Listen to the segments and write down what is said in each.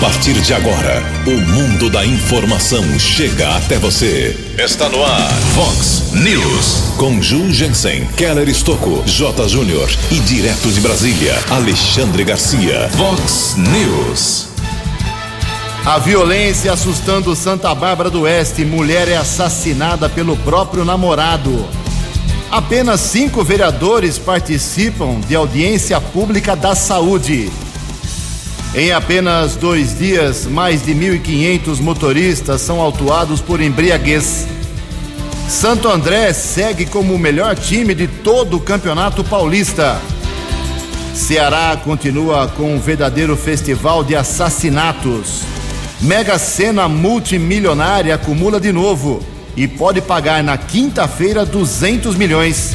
partir de agora, o mundo da informação chega até você. Está no ar, Fox News. Com Ju Jensen, Keller Estocco, J. Júnior e direto de Brasília, Alexandre Garcia. Fox News. A violência assustando Santa Bárbara do Oeste. Mulher é assassinada pelo próprio namorado. Apenas cinco vereadores participam de audiência pública da saúde. Em apenas dois dias, mais de 1.500 motoristas são autuados por embriaguez. Santo André segue como o melhor time de todo o Campeonato Paulista. Ceará continua com um verdadeiro festival de assassinatos. Mega Sena multimilionária acumula de novo e pode pagar na quinta-feira 200 milhões.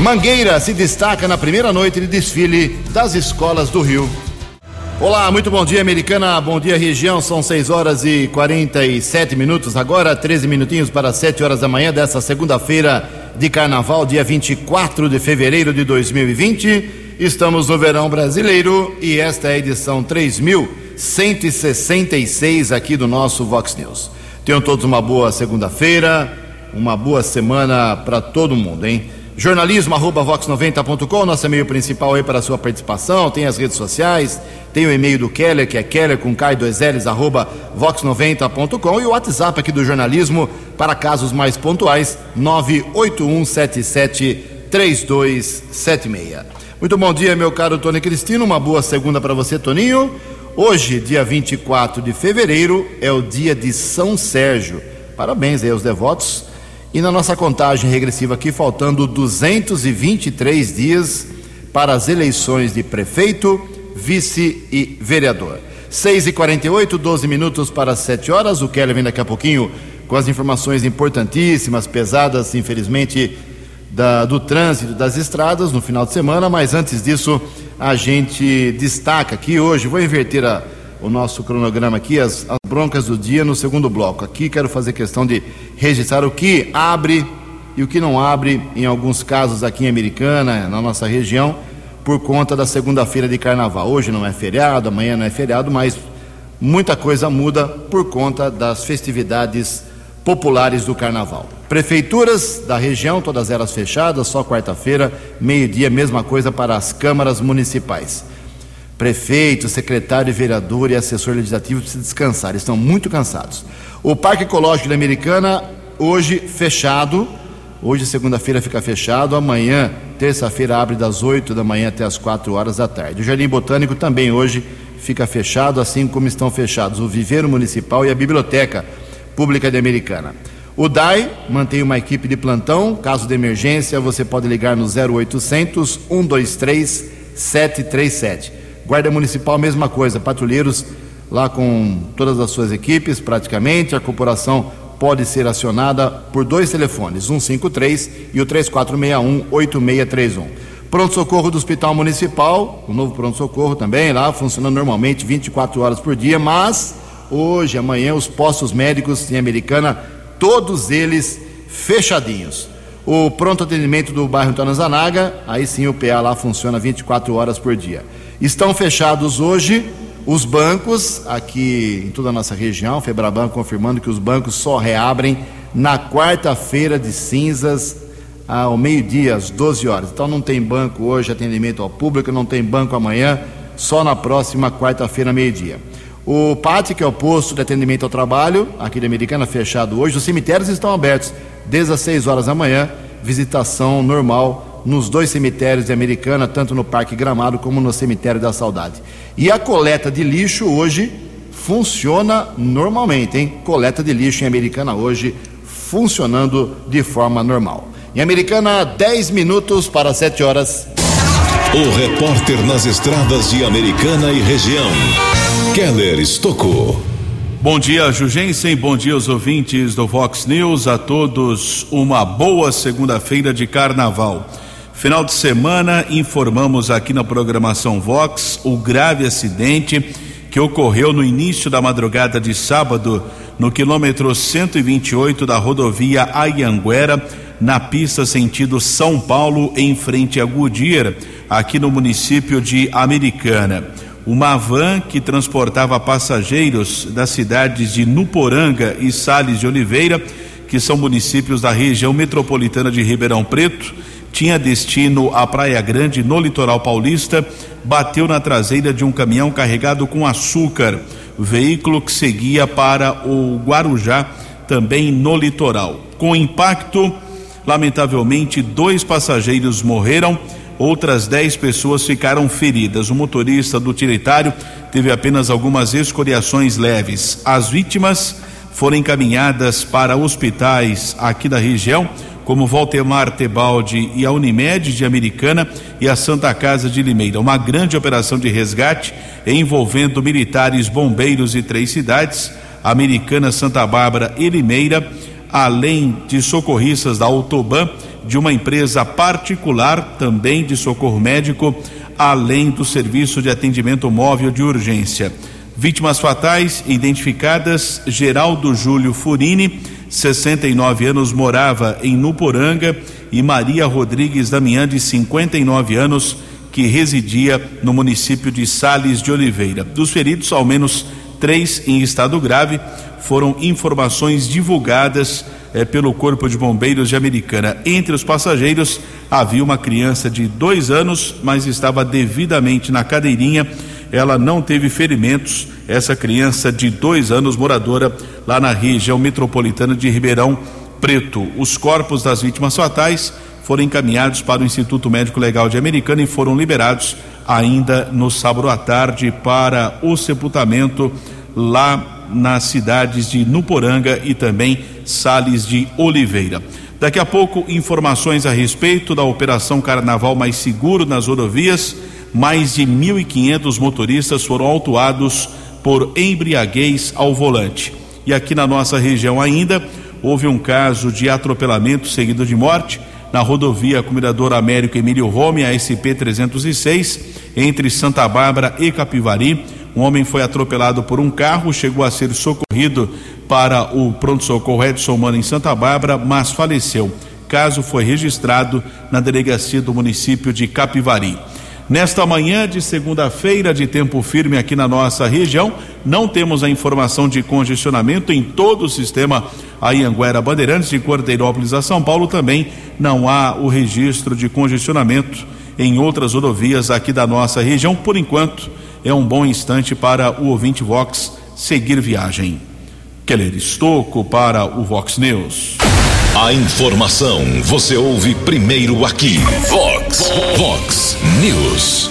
Mangueira se destaca na primeira noite de desfile das escolas do Rio. Olá, muito bom dia, americana. Bom dia, região. São 6 horas e 47 minutos. Agora, 13 minutinhos para 7 horas da manhã dessa segunda-feira de carnaval, dia 24 de fevereiro de 2020. Estamos no verão brasileiro e esta é a edição 3166 aqui do nosso Vox News. Tenham todos uma boa segunda-feira, uma boa semana para todo mundo, hein? Jornalismo arroba vox90.com, nosso e-mail principal aí para a sua participação, tem as redes sociais, tem o e-mail do Keller, que é keller com k 2 ls arroba vox90.com e o WhatsApp aqui do jornalismo para casos mais pontuais, 981773276. Muito bom dia, meu caro Tony Cristino, uma boa segunda para você, Toninho. Hoje, dia 24 de fevereiro, é o dia de São Sérgio. Parabéns aí aos devotos e na nossa contagem regressiva aqui, faltando 223 dias para as eleições de prefeito, vice e vereador. 6 e 48 12 minutos para 7 horas. O Keller vem daqui a pouquinho com as informações importantíssimas, pesadas, infelizmente, da, do trânsito das estradas no final de semana. Mas antes disso, a gente destaca aqui hoje, vou inverter a o nosso cronograma aqui, as, as broncas do dia no segundo bloco. Aqui quero fazer questão de registrar o que abre e o que não abre, em alguns casos aqui em Americana, na nossa região, por conta da segunda-feira de carnaval. Hoje não é feriado, amanhã não é feriado, mas muita coisa muda por conta das festividades populares do carnaval. Prefeituras da região, todas elas fechadas, só quarta-feira, meio-dia, mesma coisa para as câmaras municipais. Prefeito, secretário, vereador e assessor legislativo precisam descansar, estão muito cansados. O Parque Ecológico da Americana, hoje fechado, hoje segunda-feira fica fechado, amanhã, terça-feira, abre das 8 da manhã até as 4 horas da tarde. O Jardim Botânico também hoje fica fechado, assim como estão fechados o Viveiro Municipal e a Biblioteca Pública de Americana. O DAI mantém uma equipe de plantão, caso de emergência, você pode ligar no 0800 123 737. Guarda Municipal, mesma coisa, patrulheiros lá com todas as suas equipes, praticamente. A corporação pode ser acionada por dois telefones, 153 e o 3461-8631. Pronto-socorro do Hospital Municipal, o novo pronto-socorro também, lá funcionando normalmente 24 horas por dia, mas hoje, amanhã, os postos médicos em Americana, todos eles fechadinhos. O pronto atendimento do bairro Tanazanaga, aí sim o PA lá funciona 24 horas por dia. Estão fechados hoje os bancos aqui em toda a nossa região, Febraban confirmando que os bancos só reabrem na quarta-feira de cinzas ao meio-dia, às 12 horas. Então não tem banco hoje, atendimento ao público, não tem banco amanhã, só na próxima quarta-feira, meio-dia. O PAT, que é o posto de atendimento ao trabalho, aqui da Americana, fechado hoje. Os cemitérios estão abertos desde as 6 horas da manhã, visitação normal nos dois cemitérios de Americana, tanto no Parque Gramado como no Cemitério da Saudade. E a coleta de lixo hoje funciona normalmente, hein? Coleta de lixo em Americana hoje funcionando de forma normal. Em Americana, 10 minutos para 7 horas. O repórter nas estradas de Americana e região, Keller Estocou. Bom dia, Jugensen. Bom dia aos ouvintes do Vox News. A todos uma boa segunda-feira de carnaval. Final de semana, informamos aqui na programação Vox o grave acidente que ocorreu no início da madrugada de sábado no quilômetro 128 da rodovia Ayanguera, na pista sentido São Paulo, em frente a Goodyear, aqui no município de Americana. Uma van que transportava passageiros das cidades de Nuporanga e Sales de Oliveira, que são municípios da região metropolitana de Ribeirão Preto, tinha destino à Praia Grande, no litoral paulista, bateu na traseira de um caminhão carregado com açúcar, veículo que seguia para o Guarujá, também no litoral. Com impacto, lamentavelmente, dois passageiros morreram outras 10 pessoas ficaram feridas. O motorista do utilitário teve apenas algumas escoriações leves. As vítimas foram encaminhadas para hospitais aqui da região, como Voltemar Tebaldi e a Unimed de Americana e a Santa Casa de Limeira. Uma grande operação de resgate envolvendo militares, bombeiros e três cidades, Americana, Santa Bárbara e Limeira, além de socorristas da Autoban de uma empresa particular, também de socorro médico, além do serviço de atendimento móvel de urgência. Vítimas fatais identificadas: Geraldo Júlio Furini, 69 anos, morava em Nuporanga, e Maria Rodrigues Damião, de 59 anos, que residia no município de Sales de Oliveira. Dos feridos, ao menos três em estado grave, foram informações divulgadas é, pelo Corpo de Bombeiros de Americana. Entre os passageiros havia uma criança de dois anos, mas estava devidamente na cadeirinha. Ela não teve ferimentos. Essa criança de dois anos, moradora lá na região metropolitana de Ribeirão Preto. Os corpos das vítimas fatais foram encaminhados para o Instituto Médico Legal de Americana e foram liberados ainda no sábado à tarde para o sepultamento lá nas cidades de Nuporanga e também Sales de Oliveira. Daqui a pouco, informações a respeito da Operação Carnaval Mais Seguro nas rodovias. Mais de 1.500 motoristas foram autuados por embriaguez ao volante. E aqui na nossa região ainda, houve um caso de atropelamento seguido de morte na rodovia Comendador Américo Emílio Rome, a SP 306, entre Santa Bárbara e Capivari. Um homem foi atropelado por um carro, chegou a ser socorrido para o pronto-socorro Edson Mano em Santa Bárbara, mas faleceu. Caso foi registrado na delegacia do município de Capivari. Nesta manhã de segunda-feira, de tempo firme aqui na nossa região, não temos a informação de congestionamento em todo o sistema Anhanguera Bandeirantes de Cordeirópolis a São Paulo também não há o registro de congestionamento em outras rodovias aqui da nossa região por enquanto é um bom instante para o ouvinte Vox seguir viagem. Keller Estocco para o Vox News. A informação você ouve primeiro aqui. Vox, Vox News.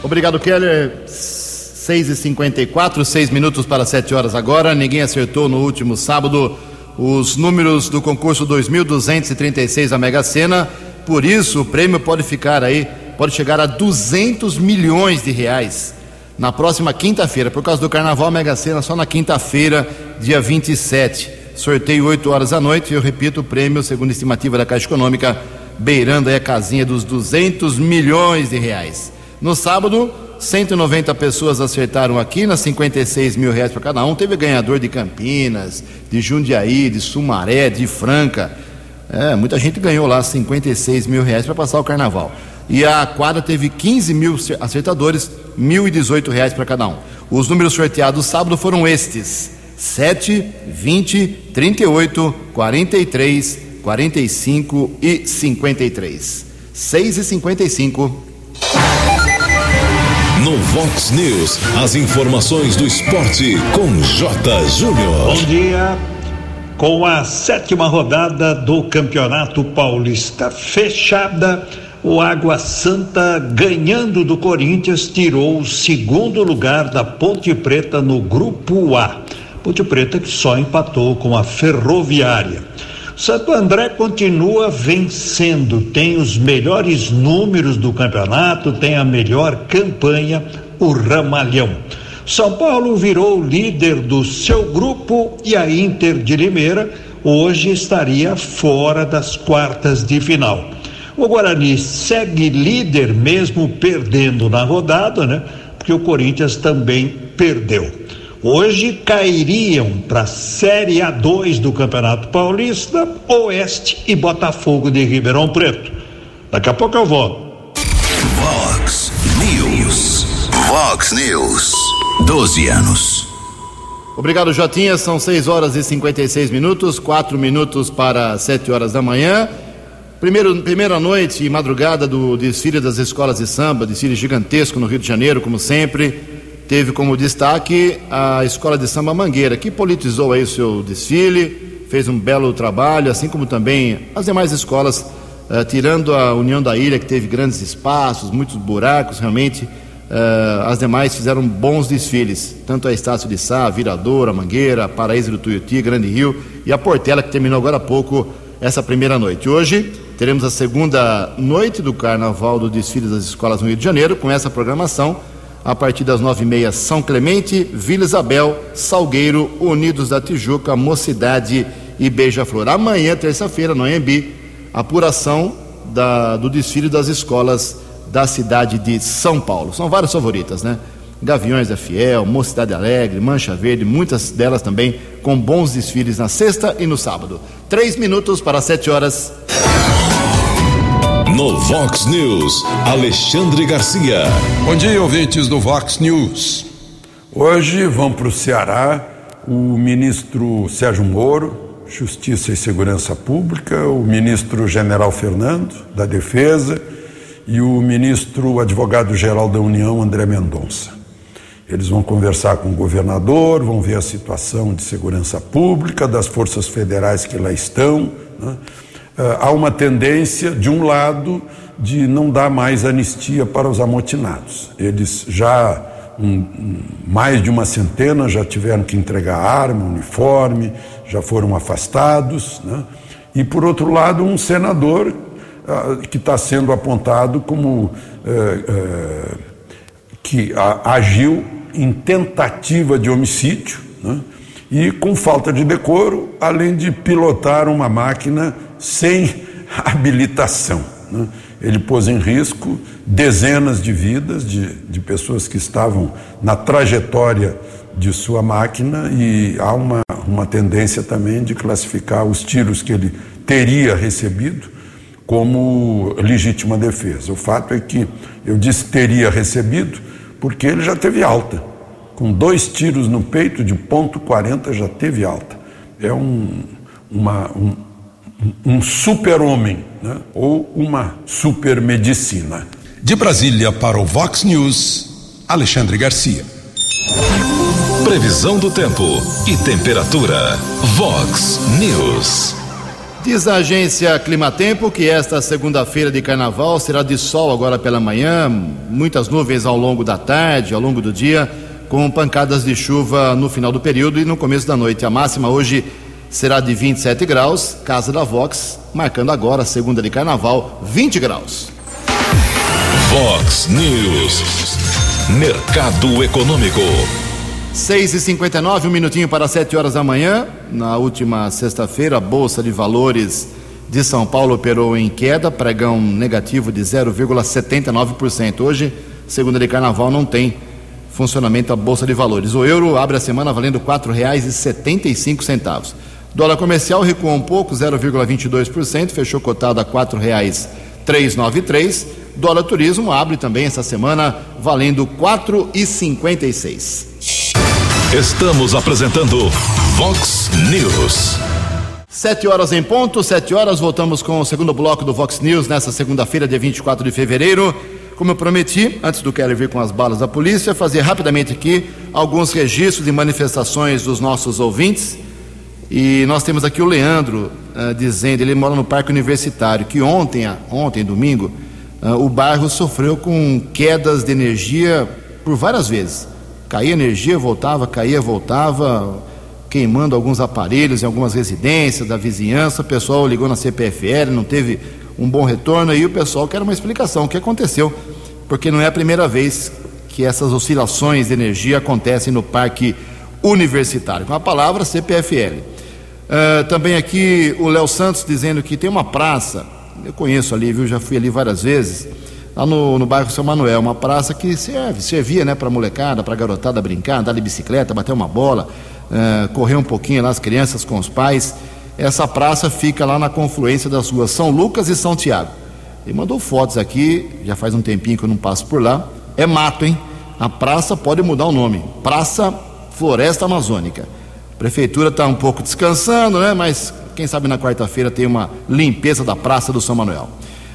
Obrigado, Keller. 6 e 54 seis minutos para 7 horas agora. Ninguém acertou no último sábado os números do concurso 2236 da Mega Sena. Por isso, o prêmio pode ficar aí, pode chegar a 200 milhões de reais na próxima quinta-feira. Por causa do carnaval, Mega Sena só na quinta-feira, dia 27. Sorteio 8 horas da noite. Eu repito, o prêmio, segundo estimativa da Caixa Econômica, beirando aí a casinha dos 200 milhões de reais. No sábado, 190 pessoas acertaram aqui, nas 56 mil reais para cada um. Teve ganhador de Campinas, de Jundiaí, de Sumaré, de Franca. É, muita gente ganhou lá 56 mil reais para passar o carnaval. E a quadra teve 15 mil acertadores, R$ 1.018 para cada um. Os números sorteados sábado foram estes: 7, 20, 38, 43, 45 e 53. 6 e 55. No Vox News, as informações do esporte com J. Júnior. Bom dia. Com a sétima rodada do Campeonato Paulista fechada o Água Santa, ganhando do Corinthians, tirou o segundo lugar da Ponte Preta no Grupo A. Ponte Preta que só empatou com a Ferroviária. Santo André continua vencendo, tem os melhores números do campeonato, tem a melhor campanha, o Ramalhão. São Paulo virou líder do seu grupo e a Inter de Limeira hoje estaria fora das quartas de final. O Guarani segue líder mesmo perdendo na rodada, né? Porque o Corinthians também perdeu. Hoje cairiam para a Série A2 do Campeonato Paulista, Oeste e Botafogo de Ribeirão Preto. Daqui a pouco eu volto. Vox News. Vox Vox News. 12 anos. Obrigado, Jotinha. São 6 horas e 56 minutos, 4 minutos para 7 horas da manhã. Primeiro, primeira noite e madrugada do desfile das escolas de samba, desfile gigantesco no Rio de Janeiro, como sempre. Teve como destaque a Escola de Samba Mangueira, que politizou aí o seu desfile, fez um belo trabalho, assim como também as demais escolas, uh, tirando a União da Ilha, que teve grandes espaços, muitos buracos, realmente. Uh, as demais fizeram bons desfiles, tanto a Estácio de Sá, Viradora, Mangueira, Paraíso do Tuiuti, Grande Rio e a Portela, que terminou agora há pouco essa primeira noite. Hoje Teremos a segunda noite do Carnaval do Desfile das Escolas no Rio de Janeiro, com essa programação. A partir das nove e meia, São Clemente, Vila Isabel, Salgueiro, Unidos da Tijuca, Mocidade e Beija-Flor. Amanhã, terça-feira, no Anhembi, apuração da, do desfile das escolas da cidade de São Paulo. São várias favoritas, né? Gaviões da Fiel, Mocidade Alegre, Mancha Verde, muitas delas também com bons desfiles na sexta e no sábado. Três minutos para sete horas. No Vox News, Alexandre Garcia. Bom dia, ouvintes do Vox News. Hoje vão para o Ceará o ministro Sérgio Moro, Justiça e Segurança Pública, o ministro General Fernando, da Defesa, e o ministro Advogado-Geral da União, André Mendonça. Eles vão conversar com o governador, vão ver a situação de segurança pública, das forças federais que lá estão. Né? Eh, há uma tendência, de um lado, de não dar mais anistia para os amotinados. Eles já, um, mais de uma centena, já tiveram que entregar arma, uniforme, já foram afastados. Né? E, por outro lado, um senador uh, que está sendo apontado como uh, uh, que agiu em tentativa de homicídio né? E com falta de decoro, além de pilotar uma máquina sem habilitação. Né? Ele pôs em risco dezenas de vidas de, de pessoas que estavam na trajetória de sua máquina e há uma, uma tendência também de classificar os tiros que ele teria recebido como legítima defesa. O fato é que eu disse teria recebido porque ele já teve alta. Com dois tiros no peito de ponto 40 já teve alta. É um, uma, um, um super-homem né? ou uma super-medicina. De Brasília para o Vox News, Alexandre Garcia. Previsão do tempo e temperatura. Vox News. Diz a agência Climatempo que esta segunda-feira de carnaval será de sol agora pela manhã, muitas nuvens ao longo da tarde, ao longo do dia, com pancadas de chuva no final do período e no começo da noite. A máxima hoje será de 27 graus, Casa da Vox, marcando agora, segunda de carnaval, 20 graus. Vox News. Mercado Econômico. 6 e 59 um minutinho para 7 horas da manhã. Na última sexta-feira, a Bolsa de Valores de São Paulo operou em queda, pregão negativo de 0,79%. Hoje, segunda de carnaval, não tem funcionamento a Bolsa de Valores. O euro abre a semana valendo R$ 4,75. Dólar comercial recuou um pouco, 0,22%, fechou cotado a R$ 4,393. Dólar turismo abre também essa semana valendo R$ 4,56. Estamos apresentando Vox News. Sete horas em ponto, sete horas, voltamos com o segundo bloco do Vox News nessa segunda-feira, dia 24 de fevereiro. Como eu prometi, antes do Kelly vir com as balas da polícia, fazer rapidamente aqui alguns registros de manifestações dos nossos ouvintes. E nós temos aqui o Leandro uh, dizendo, ele mora no Parque Universitário, que ontem, ontem domingo, uh, o bairro sofreu com quedas de energia por várias vezes. Caía energia, voltava, caía, voltava, queimando alguns aparelhos em algumas residências da vizinhança. O pessoal ligou na CPFL, não teve um bom retorno e o pessoal quer uma explicação. O que aconteceu? Porque não é a primeira vez que essas oscilações de energia acontecem no Parque Universitário. Com a palavra CPFL. Uh, também aqui o Léo Santos dizendo que tem uma praça, eu conheço ali, viu? Já fui ali várias vezes, lá no, no bairro São Manuel, uma praça que serve, servia né, para molecada, para garotada brincar, andar de bicicleta, bater uma bola, uh, correr um pouquinho lá, as crianças com os pais. Essa praça fica lá na confluência das ruas São Lucas e São Tiago. Ele mandou fotos aqui, já faz um tempinho que eu não passo por lá. É mato, hein? A praça pode mudar o nome. Praça Floresta Amazônica. A prefeitura está um pouco descansando, né? Mas quem sabe na quarta-feira tem uma limpeza da Praça do São Manuel.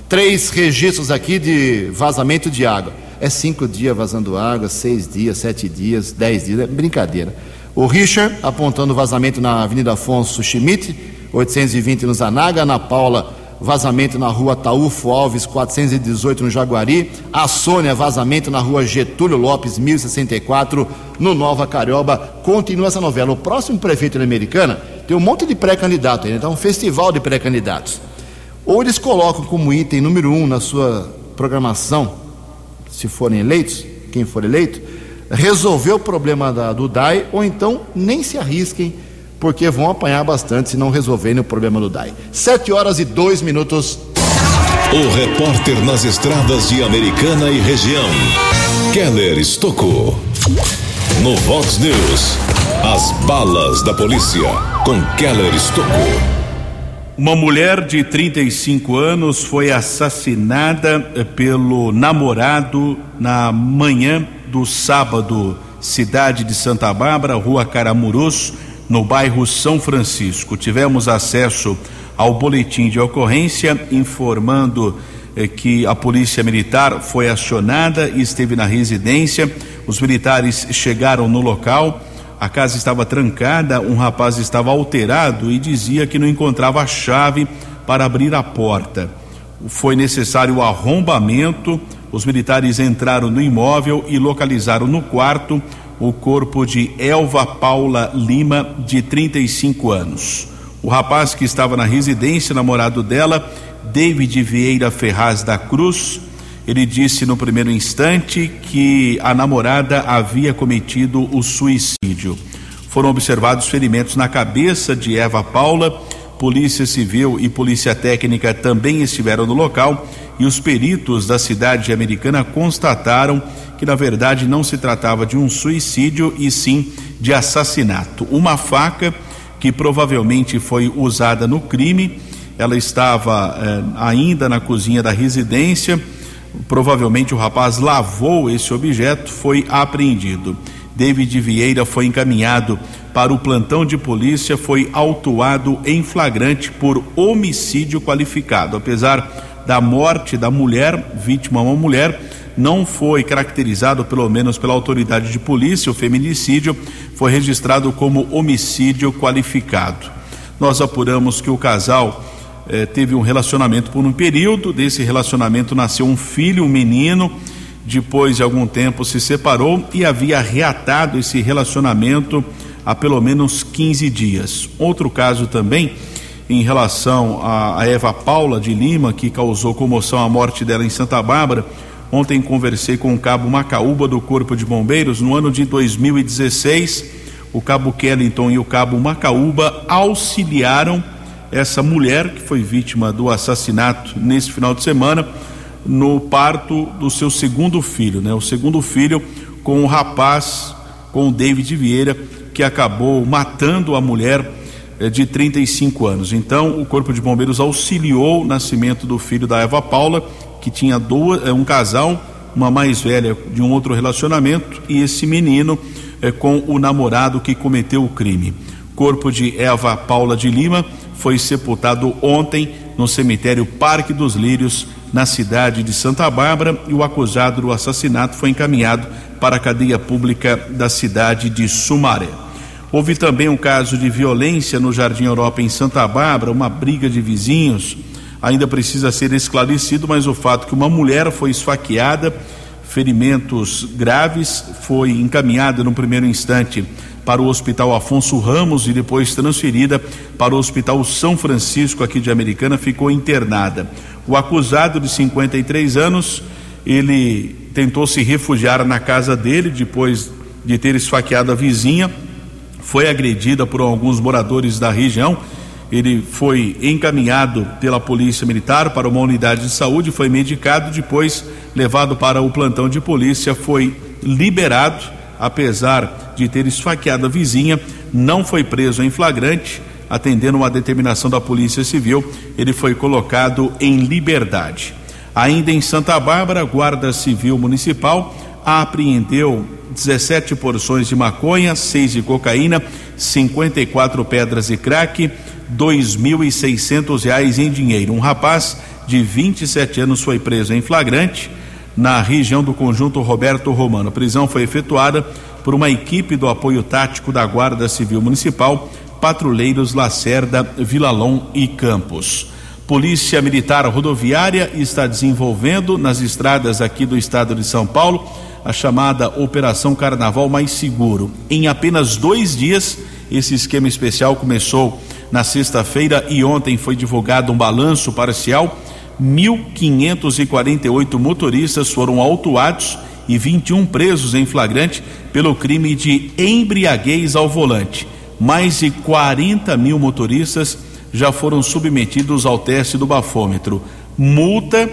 Três registros aqui de vazamento de água. É cinco dias vazando água, seis dias, sete dias, dez dias, é brincadeira. O Richard apontando vazamento na Avenida Afonso Schmidt, 820 no Zanaga, Ana Paula vazamento na rua Taúfo Alves, 418 no Jaguari. A Sônia, vazamento na rua Getúlio Lopes, 1064, no Nova Carioba. Continua essa novela. O próximo prefeito da Americana tem um monte de pré-candidato aí, então um festival de pré-candidatos. Ou eles colocam como item número um na sua programação, se forem eleitos, quem for eleito, resolver o problema da, do DAI, ou então nem se arrisquem porque vão apanhar bastante se não resolverem o problema do DAI. Sete horas e dois minutos. O repórter nas estradas de Americana e região, Keller Estocou. No Vox News, as balas da polícia com Keller Estocou. Uma mulher de 35 anos foi assassinada eh, pelo namorado na manhã do sábado, cidade de Santa Bárbara, rua Caramurus no bairro São Francisco. Tivemos acesso ao boletim de ocorrência informando eh, que a polícia militar foi acionada e esteve na residência. Os militares chegaram no local. A casa estava trancada, um rapaz estava alterado e dizia que não encontrava a chave para abrir a porta. Foi necessário o arrombamento. Os militares entraram no imóvel e localizaram no quarto o corpo de Elva Paula Lima, de 35 anos. O rapaz que estava na residência, namorado dela, David Vieira Ferraz da Cruz, ele disse no primeiro instante que a namorada havia cometido o suicídio. Foram observados ferimentos na cabeça de Eva Paula. Polícia Civil e Polícia Técnica também estiveram no local e os peritos da cidade americana constataram que na verdade não se tratava de um suicídio e sim de assassinato. Uma faca que provavelmente foi usada no crime, ela estava eh, ainda na cozinha da residência. Provavelmente o rapaz lavou esse objeto, foi apreendido. David Vieira foi encaminhado para o plantão de polícia, foi autuado em flagrante por homicídio qualificado. Apesar da morte da mulher, vítima uma mulher, não foi caracterizado, pelo menos pela autoridade de polícia, o feminicídio foi registrado como homicídio qualificado. Nós apuramos que o casal eh, teve um relacionamento por um período, desse relacionamento nasceu um filho, um menino, depois de algum tempo se separou e havia reatado esse relacionamento há pelo menos 15 dias. Outro caso também em relação a, Eva Paula de Lima, que causou comoção à morte dela em Santa Bárbara Ontem conversei com o cabo Macaúba do Corpo de Bombeiros. No ano de 2016, o cabo Kellington e o cabo Macaúba auxiliaram essa mulher que foi vítima do assassinato nesse final de semana no parto do seu segundo filho, né? O segundo filho com o rapaz, com o David Vieira, que acabou matando a mulher eh, de 35 anos. Então, o Corpo de Bombeiros auxiliou o nascimento do filho da Eva Paula que tinha duas, é, um casal, uma mais velha de um outro relacionamento e esse menino é, com o namorado que cometeu o crime. Corpo de Eva Paula de Lima foi sepultado ontem no cemitério Parque dos Lírios, na cidade de Santa Bárbara, e o acusado do assassinato foi encaminhado para a cadeia pública da cidade de Sumaré. Houve também um caso de violência no Jardim Europa em Santa Bárbara, uma briga de vizinhos ainda precisa ser esclarecido, mas o fato que uma mulher foi esfaqueada, ferimentos graves, foi encaminhada no primeiro instante para o Hospital Afonso Ramos e depois transferida para o Hospital São Francisco aqui de Americana, ficou internada. O acusado de 53 anos, ele tentou se refugiar na casa dele depois de ter esfaqueado a vizinha, foi agredida por alguns moradores da região ele foi encaminhado pela Polícia Militar para uma unidade de saúde, foi medicado, depois levado para o plantão de polícia, foi liberado, apesar de ter esfaqueado a vizinha, não foi preso em flagrante, atendendo uma determinação da Polícia Civil, ele foi colocado em liberdade. Ainda em Santa Bárbara, Guarda Civil Municipal apreendeu 17 porções de maconha, 6 de cocaína, 54 pedras de crack, seiscentos reais em dinheiro. Um rapaz de 27 anos foi preso em flagrante na região do conjunto Roberto Romano. A prisão foi efetuada por uma equipe do apoio tático da Guarda Civil Municipal, patrulheiros Lacerda, Vilalon e Campos. Polícia Militar Rodoviária está desenvolvendo nas estradas aqui do estado de São Paulo a chamada Operação Carnaval Mais Seguro. Em apenas dois dias, esse esquema especial começou na sexta-feira e ontem foi divulgado um balanço parcial. 1.548 motoristas foram autuados e 21 presos em flagrante pelo crime de embriaguez ao volante. Mais de 40 mil motoristas já foram submetidos ao teste do bafômetro. Multa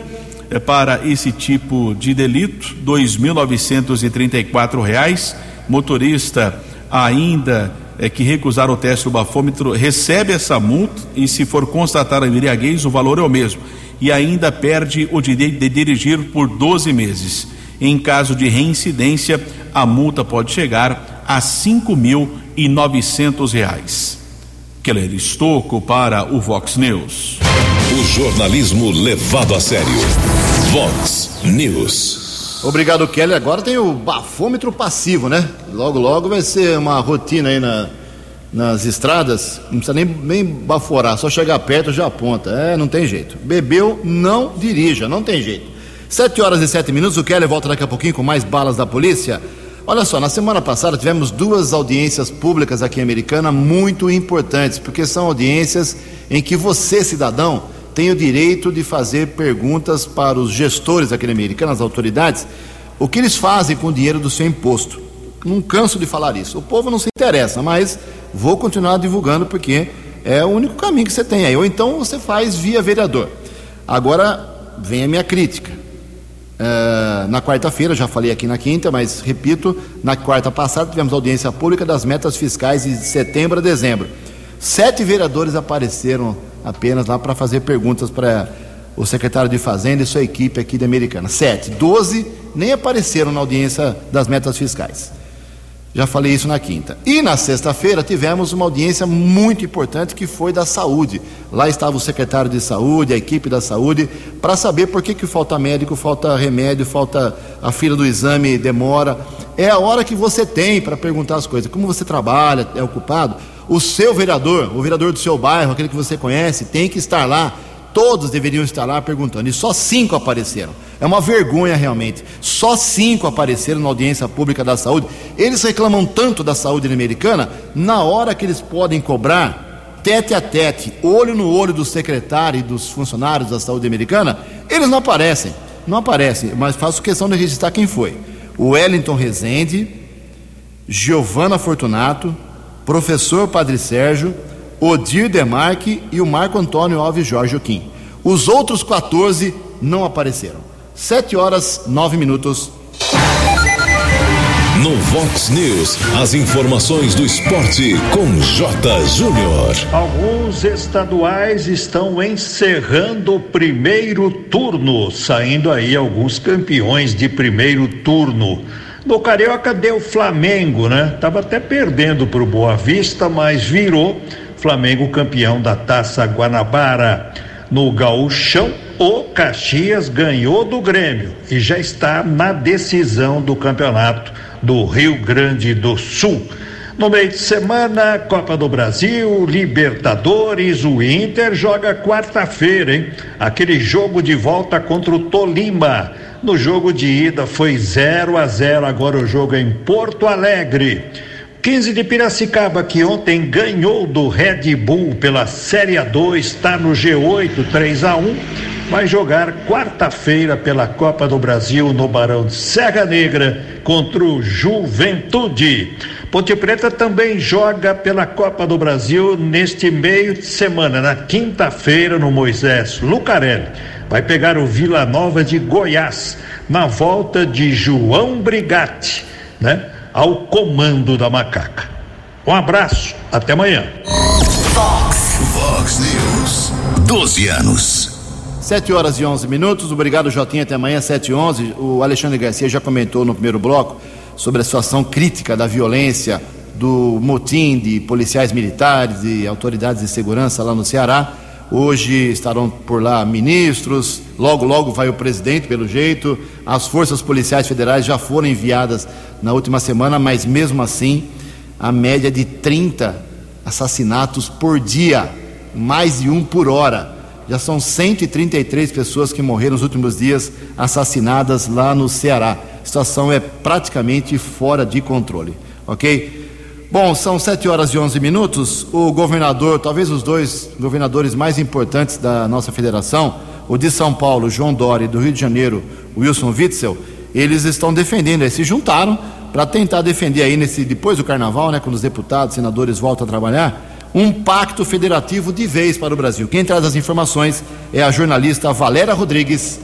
para esse tipo de delito, R$ 2.934. Motorista ainda é, que recusar o teste do bafômetro recebe essa multa e, se for constatar a embriaguez, o valor é o mesmo. E ainda perde o direito de dirigir por 12 meses. Em caso de reincidência, a multa pode chegar a R$ 5.900. Keller Estocco para o Vox News. O jornalismo levado a sério. Vox News. Obrigado, Kelly. Agora tem o bafômetro passivo, né? Logo, logo vai ser uma rotina aí na, nas estradas. Não precisa nem, nem baforar, só chegar perto já aponta. É, não tem jeito. Bebeu, não dirija, não tem jeito. Sete horas e sete minutos, o Kelly volta daqui a pouquinho com mais balas da polícia. Olha só, na semana passada tivemos duas audiências públicas aqui em Americana muito importantes, porque são audiências em que você, cidadão, tem o direito de fazer perguntas para os gestores em Americana, as autoridades, o que eles fazem com o dinheiro do seu imposto. Não canso de falar isso. O povo não se interessa, mas vou continuar divulgando porque é o único caminho que você tem aí. Ou então você faz via vereador. Agora vem a minha crítica. Uh, na quarta-feira, já falei aqui na quinta, mas repito, na quarta passada tivemos audiência pública das metas fiscais de setembro a dezembro. Sete vereadores apareceram apenas lá para fazer perguntas para o secretário de Fazenda e sua equipe aqui da Americana. Sete. Doze nem apareceram na audiência das metas fiscais. Já falei isso na quinta. E na sexta-feira tivemos uma audiência muito importante que foi da saúde. Lá estava o secretário de saúde, a equipe da saúde, para saber por que, que falta médico, falta remédio, falta a fila do exame demora. É a hora que você tem para perguntar as coisas. Como você trabalha, é ocupado? O seu vereador, o vereador do seu bairro, aquele que você conhece, tem que estar lá Todos deveriam estar lá perguntando, e só cinco apareceram. É uma vergonha realmente. Só cinco apareceram na audiência pública da saúde. Eles reclamam tanto da saúde americana, na hora que eles podem cobrar, tete a tete, olho no olho do secretário e dos funcionários da saúde americana, eles não aparecem. Não aparecem, mas faço questão de registrar quem foi. O Wellington Rezende, Giovana Fortunato, professor Padre Sérgio, Odir Demarque e o Marco Antônio Alves Jorge Joaquim. Os outros 14 não apareceram. 7 horas 9 minutos. No Vox News, as informações do esporte com J. Júnior. Alguns estaduais estão encerrando o primeiro turno, saindo aí alguns campeões de primeiro turno. No Carioca deu Flamengo, né? Tava até perdendo para o Boa Vista, mas virou Flamengo campeão da Taça Guanabara. No Gauchão, o Caxias ganhou do Grêmio e já está na decisão do campeonato do Rio Grande do Sul. No meio de semana, Copa do Brasil, Libertadores, o Inter joga quarta-feira, hein? Aquele jogo de volta contra o Tolima. No jogo de ida foi 0 a 0, agora o jogo é em Porto Alegre. 15 de Piracicaba, que ontem ganhou do Red Bull pela Série A2, está no G8 3 a 1 vai jogar quarta-feira pela Copa do Brasil no Barão de Serra Negra contra o Juventude. Ponte Preta também joga pela Copa do Brasil neste meio de semana, na quinta-feira, no Moisés Lucarelli. Vai pegar o Vila Nova de Goiás, na volta de João Brigatti, né? ao comando da macaca. Um abraço, até amanhã. Fox, Fox News, 12 anos. 7 horas e 11 minutos. Obrigado, Jotinha. Até amanhã, 7 e 11. O Alexandre Garcia já comentou no primeiro bloco sobre a situação crítica da violência, do motim de policiais militares e autoridades de segurança lá no Ceará. Hoje estarão por lá ministros, logo, logo vai o presidente, pelo jeito. As forças policiais federais já foram enviadas na última semana, mas mesmo assim, a média de 30 assassinatos por dia, mais de um por hora. Já são 133 pessoas que morreram nos últimos dias assassinadas lá no Ceará. Situação é praticamente fora de controle, ok? Bom, são 7 horas e 11 minutos. O governador, talvez os dois governadores mais importantes da nossa federação, o de São Paulo, João Dória, e do Rio de Janeiro, Wilson Witzel, eles estão defendendo, eles se juntaram para tentar defender aí nesse depois do carnaval, né, quando os deputados, senadores voltam a trabalhar, um pacto federativo de vez para o Brasil. Quem traz as informações é a jornalista Valéria Rodrigues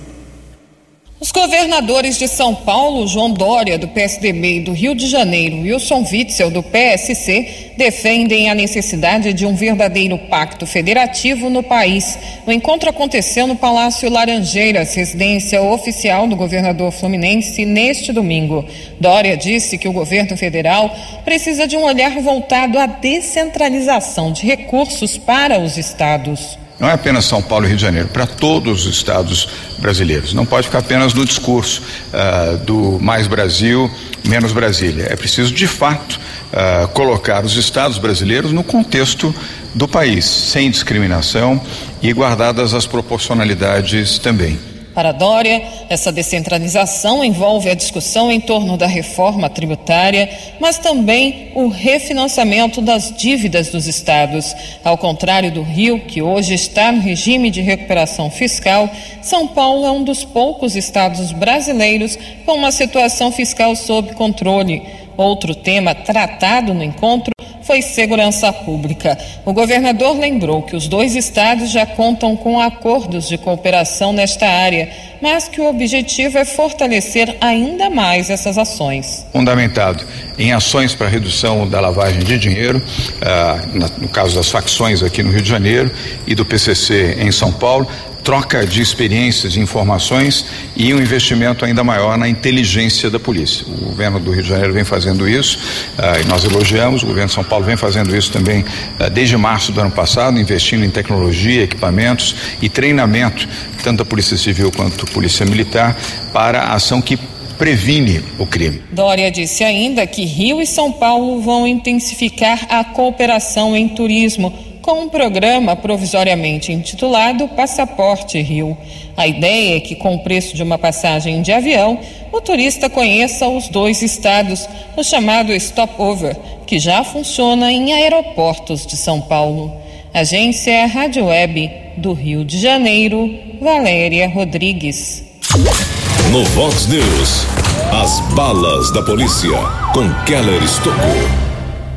os governadores de São Paulo, João Dória, do PSDB, e do Rio de Janeiro, Wilson Witzel, do PSC, defendem a necessidade de um verdadeiro pacto federativo no país. O encontro aconteceu no Palácio Laranjeiras, residência oficial do governador fluminense, neste domingo. Dória disse que o governo federal precisa de um olhar voltado à descentralização de recursos para os estados não é apenas São Paulo e Rio de Janeiro, para todos os estados brasileiros. Não pode ficar apenas no discurso uh, do mais Brasil, menos Brasília. É preciso, de fato, uh, colocar os estados brasileiros no contexto do país, sem discriminação e guardadas as proporcionalidades também. Para Dória, essa descentralização envolve a discussão em torno da reforma tributária, mas também o refinanciamento das dívidas dos estados. Ao contrário do Rio, que hoje está no regime de recuperação fiscal, São Paulo é um dos poucos estados brasileiros com uma situação fiscal sob controle. Outro tema tratado no encontro foi segurança pública. O governador lembrou que os dois estados já contam com acordos de cooperação nesta área, mas que o objetivo é fortalecer ainda mais essas ações. Fundamentado em ações para redução da lavagem de dinheiro, ah, no caso das facções aqui no Rio de Janeiro e do PCC em São Paulo, troca de experiências e informações e um investimento ainda maior na inteligência da polícia. O governo do Rio de Janeiro vem fazendo isso uh, e nós elogiamos, o governo de São Paulo vem fazendo isso também uh, desde março do ano passado, investindo em tecnologia, equipamentos e treinamento, tanto da Polícia Civil quanto da Polícia Militar, para a ação que previne o crime. Dória disse ainda que Rio e São Paulo vão intensificar a cooperação em turismo com um programa provisoriamente intitulado Passaporte Rio. A ideia é que, com o preço de uma passagem de avião, o turista conheça os dois estados, o chamado Stopover, que já funciona em aeroportos de São Paulo. Agência Rádio Web do Rio de Janeiro, Valéria Rodrigues. No Vox News, as balas da polícia com Keller Estocou.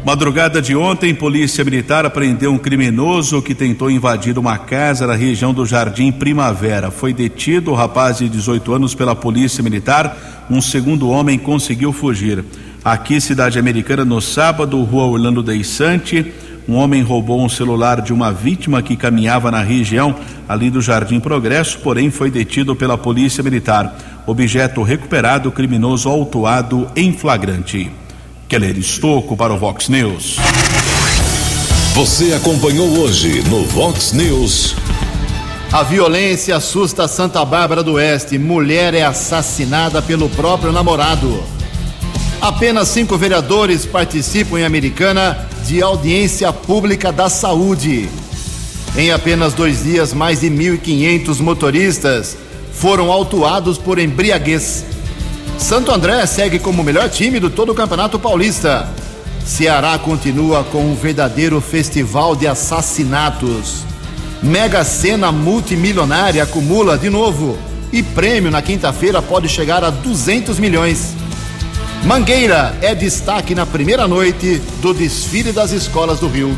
Madrugada de ontem, Polícia Militar apreendeu um criminoso que tentou invadir uma casa na região do Jardim Primavera. Foi detido o rapaz de 18 anos pela Polícia Militar. Um segundo homem conseguiu fugir. Aqui, cidade americana, no sábado, rua Orlando Deissante, um homem roubou um celular de uma vítima que caminhava na região ali do Jardim Progresso, porém foi detido pela Polícia Militar. Objeto recuperado, criminoso autuado em flagrante. Keller Estocco para o Vox News. Você acompanhou hoje no Vox News. A violência assusta Santa Bárbara do Oeste. Mulher é assassinada pelo próprio namorado. Apenas cinco vereadores participam em Americana de audiência pública da saúde. Em apenas dois dias, mais de 1.500 motoristas foram autuados por embriaguez. Santo André segue como o melhor time do todo o Campeonato Paulista. Ceará continua com um verdadeiro festival de assassinatos. Mega Sena multimilionária acumula de novo e prêmio na quinta-feira pode chegar a 200 milhões. Mangueira é destaque na primeira noite do desfile das escolas do Rio.